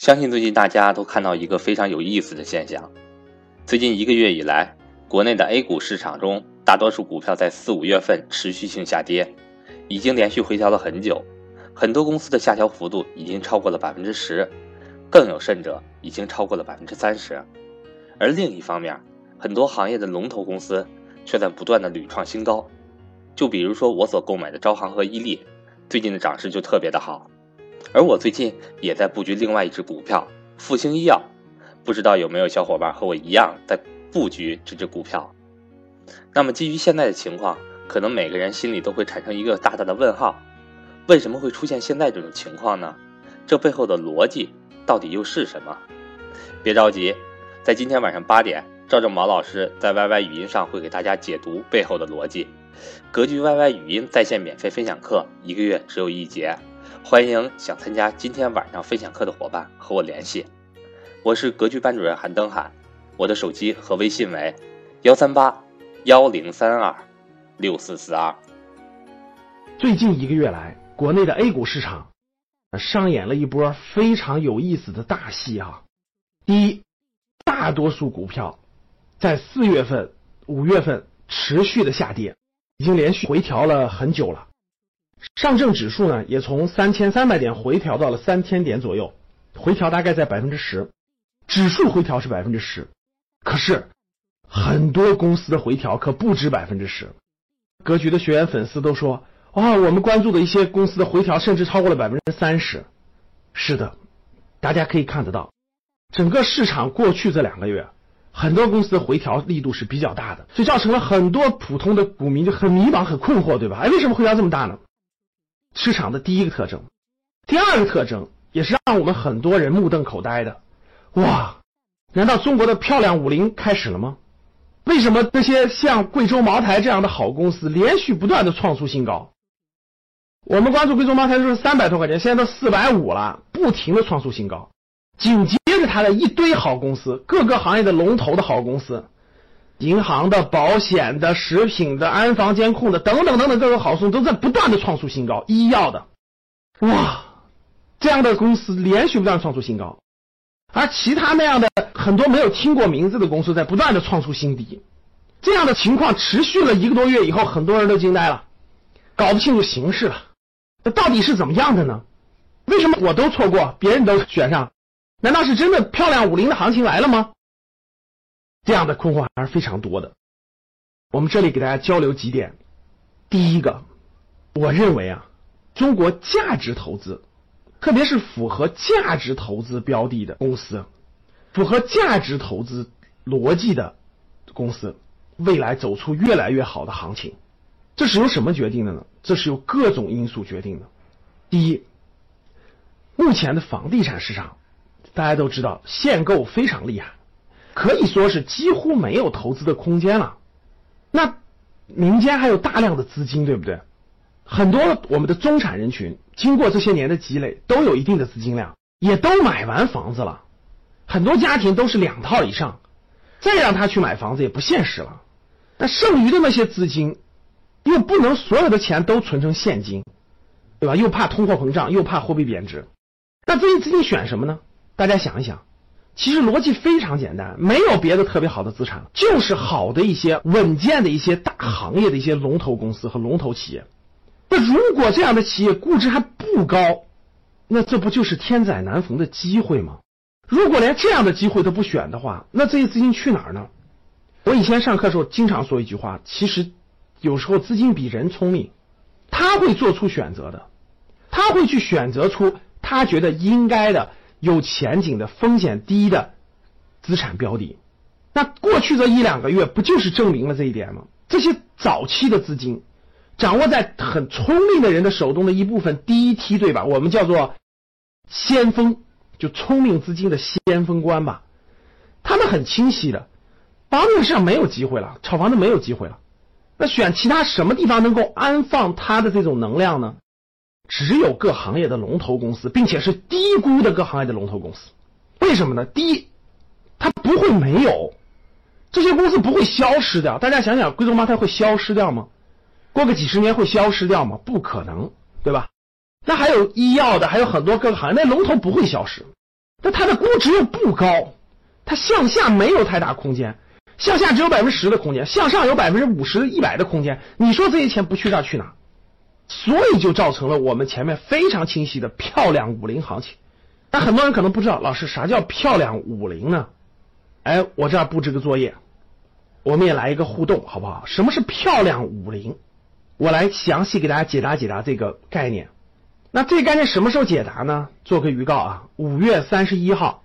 相信最近大家都看到一个非常有意思的现象：最近一个月以来，国内的 A 股市场中，大多数股票在四五月份持续性下跌，已经连续回调了很久，很多公司的下调幅度已经超过了百分之十，更有甚者，已经超过了百分之三十。而另一方面，很多行业的龙头公司却在不断的屡创新高。就比如说我所购买的招行和伊利，最近的涨势就特别的好。而我最近也在布局另外一只股票复星医药，不知道有没有小伙伴和我一样在布局这只股票？那么基于现在的情况，可能每个人心里都会产生一个大大的问号：为什么会出现现在这种情况呢？这背后的逻辑到底又是什么？别着急，在今天晚上八点，赵正毛老师在 YY 语音上会给大家解读背后的逻辑。格局 YY 语音在线免费分享课，一个月只有一节。欢迎想参加今天晚上分享课的伙伴和我联系，我是格局班主任韩登海，我的手机和微信为幺三八幺零三二六四四二。最近一个月来，国内的 A 股市场上演了一波非常有意思的大戏啊！第一，大多数股票在四月份、五月份持续的下跌，已经连续回调了很久了。上证指数呢，也从三千三百点回调到了三千点左右，回调大概在百分之十，指数回调是百分之十，可是很多公司的回调可不止百分之十。格局的学员粉丝都说，哇，我们关注的一些公司的回调甚至超过了百分之三十。是的，大家可以看得到，整个市场过去这两个月，很多公司的回调力度是比较大的，所以造成了很多普通的股民就很迷茫、很困惑，对吧？哎，为什么回调这么大呢？市场的第一个特征，第二个特征也是让我们很多人目瞪口呆的。哇，难道中国的漂亮五零开始了吗？为什么那些像贵州茅台这样的好公司连续不断的创出新高？我们关注贵州茅台就是三百多块钱，现在都四百五了，不停的创出新高。紧接着它的一堆好公司，各个行业的龙头的好公司。银行的、保险的、食品的、安防监控的等等等等各个好公司都在不断的创出新高，医药的，哇，这样的公司连续不断创出新高，而其他那样的很多没有听过名字的公司在不断的创出新低，这样的情况持续了一个多月以后，很多人都惊呆了，搞不清楚形势了，那到底是怎么样的呢？为什么我都错过，别人都选上？难道是真的漂亮五零的行情来了吗？这样的困惑还是非常多的。我们这里给大家交流几点。第一个，我认为啊，中国价值投资，特别是符合价值投资标的的公司，符合价值投资逻辑的公司，未来走出越来越好的行情。这是由什么决定的呢？这是由各种因素决定的。第一，目前的房地产市场，大家都知道限购非常厉害。可以说是几乎没有投资的空间了。那民间还有大量的资金，对不对？很多我们的中产人群经过这些年的积累，都有一定的资金量，也都买完房子了。很多家庭都是两套以上，再让他去买房子也不现实了。那剩余的那些资金，又不能所有的钱都存成现金，对吧？又怕通货膨胀，又怕货币贬值。那这些资金选什么呢？大家想一想。其实逻辑非常简单，没有别的特别好的资产，就是好的一些稳健的一些大行业的一些龙头公司和龙头企业。那如果这样的企业估值还不高，那这不就是天载难逢的机会吗？如果连这样的机会都不选的话，那这些资金去哪儿呢？我以前上课的时候经常说一句话，其实有时候资金比人聪明，他会做出选择的，他会去选择出他觉得应该的。有前景的、风险低的资产标的，那过去这一两个月不就是证明了这一点吗？这些早期的资金掌握在很聪明的人的手中的一部分第一梯队吧，我们叫做先锋，就聪明资金的先锋官吧。他们很清晰的，房子上没有机会了，炒房子没有机会了，那选其他什么地方能够安放他的这种能量呢？只有各行业的龙头公司，并且是低估的各行业的龙头公司，为什么呢？第一，它不会没有，这些公司不会消失掉。大家想想，贵州茅台会消失掉吗？过个几十年会消失掉吗？不可能，对吧？那还有医药的，还有很多各个行业，那龙头不会消失。那它的估值又不高，它向下没有太大空间，向下只有百分之十的空间，向上有百分之五十、一百的空间。你说这些钱不去这儿去哪？所以就造成了我们前面非常清晰的漂亮五零行情。但很多人可能不知道，老师啥叫漂亮五零呢？哎，我这儿布置个作业，我们也来一个互动，好不好？什么是漂亮五零？我来详细给大家解答解答这个概念。那这个概念什么时候解答呢？做个预告啊，五月三十一号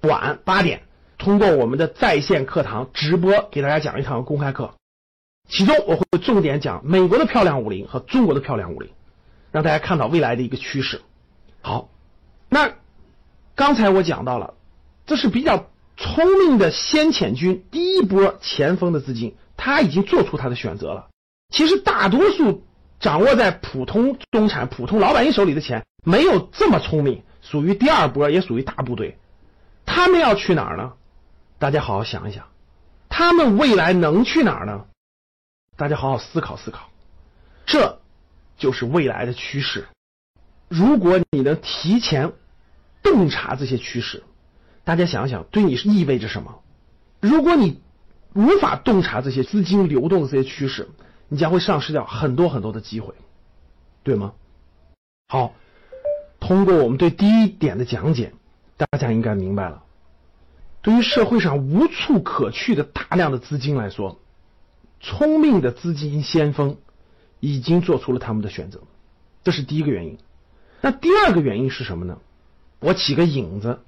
晚八点，通过我们的在线课堂直播给大家讲一堂公开课，其中我会重点讲美国的漂亮五零和中国的漂亮五零，让大家看到未来的一个趋势。好，那刚才我讲到了，这是比较聪明的先遣军，第一波前锋的资金，他已经做出他的选择了。其实大多数。掌握在普通中产、普通老百姓手里的钱没有这么聪明，属于第二波，也属于大部队。他们要去哪儿呢？大家好好想一想，他们未来能去哪儿呢？大家好好思考思考，这就是未来的趋势。如果你能提前洞察这些趋势，大家想想，对你是意味着什么？如果你无法洞察这些资金流动的这些趋势，你将会丧失掉很多很多的机会，对吗？好，通过我们对第一点的讲解，大家应该明白了。对于社会上无处可去的大量的资金来说，聪明的资金先锋已经做出了他们的选择，这是第一个原因。那第二个原因是什么呢？我起个影子，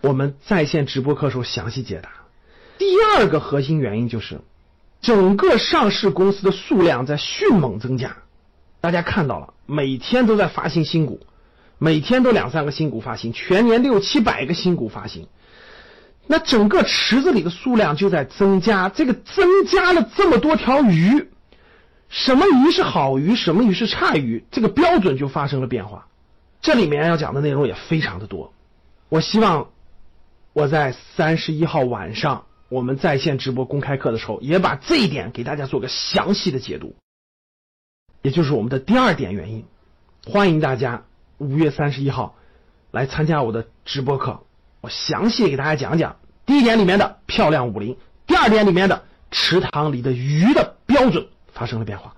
我们在线直播课时候详细解答。第二个核心原因就是。整个上市公司的数量在迅猛增加，大家看到了，每天都在发行新股，每天都两三个新股发行，全年六七百个新股发行，那整个池子里的数量就在增加，这个增加了这么多条鱼，什么鱼是好鱼，什么鱼是差鱼，这个标准就发生了变化。这里面要讲的内容也非常的多，我希望我在三十一号晚上。我们在线直播公开课的时候，也把这一点给大家做个详细的解读，也就是我们的第二点原因。欢迎大家五月三十一号来参加我的直播课，我详细给大家讲讲第一点里面的漂亮五零，第二点里面的池塘里的鱼的标准发生了变化。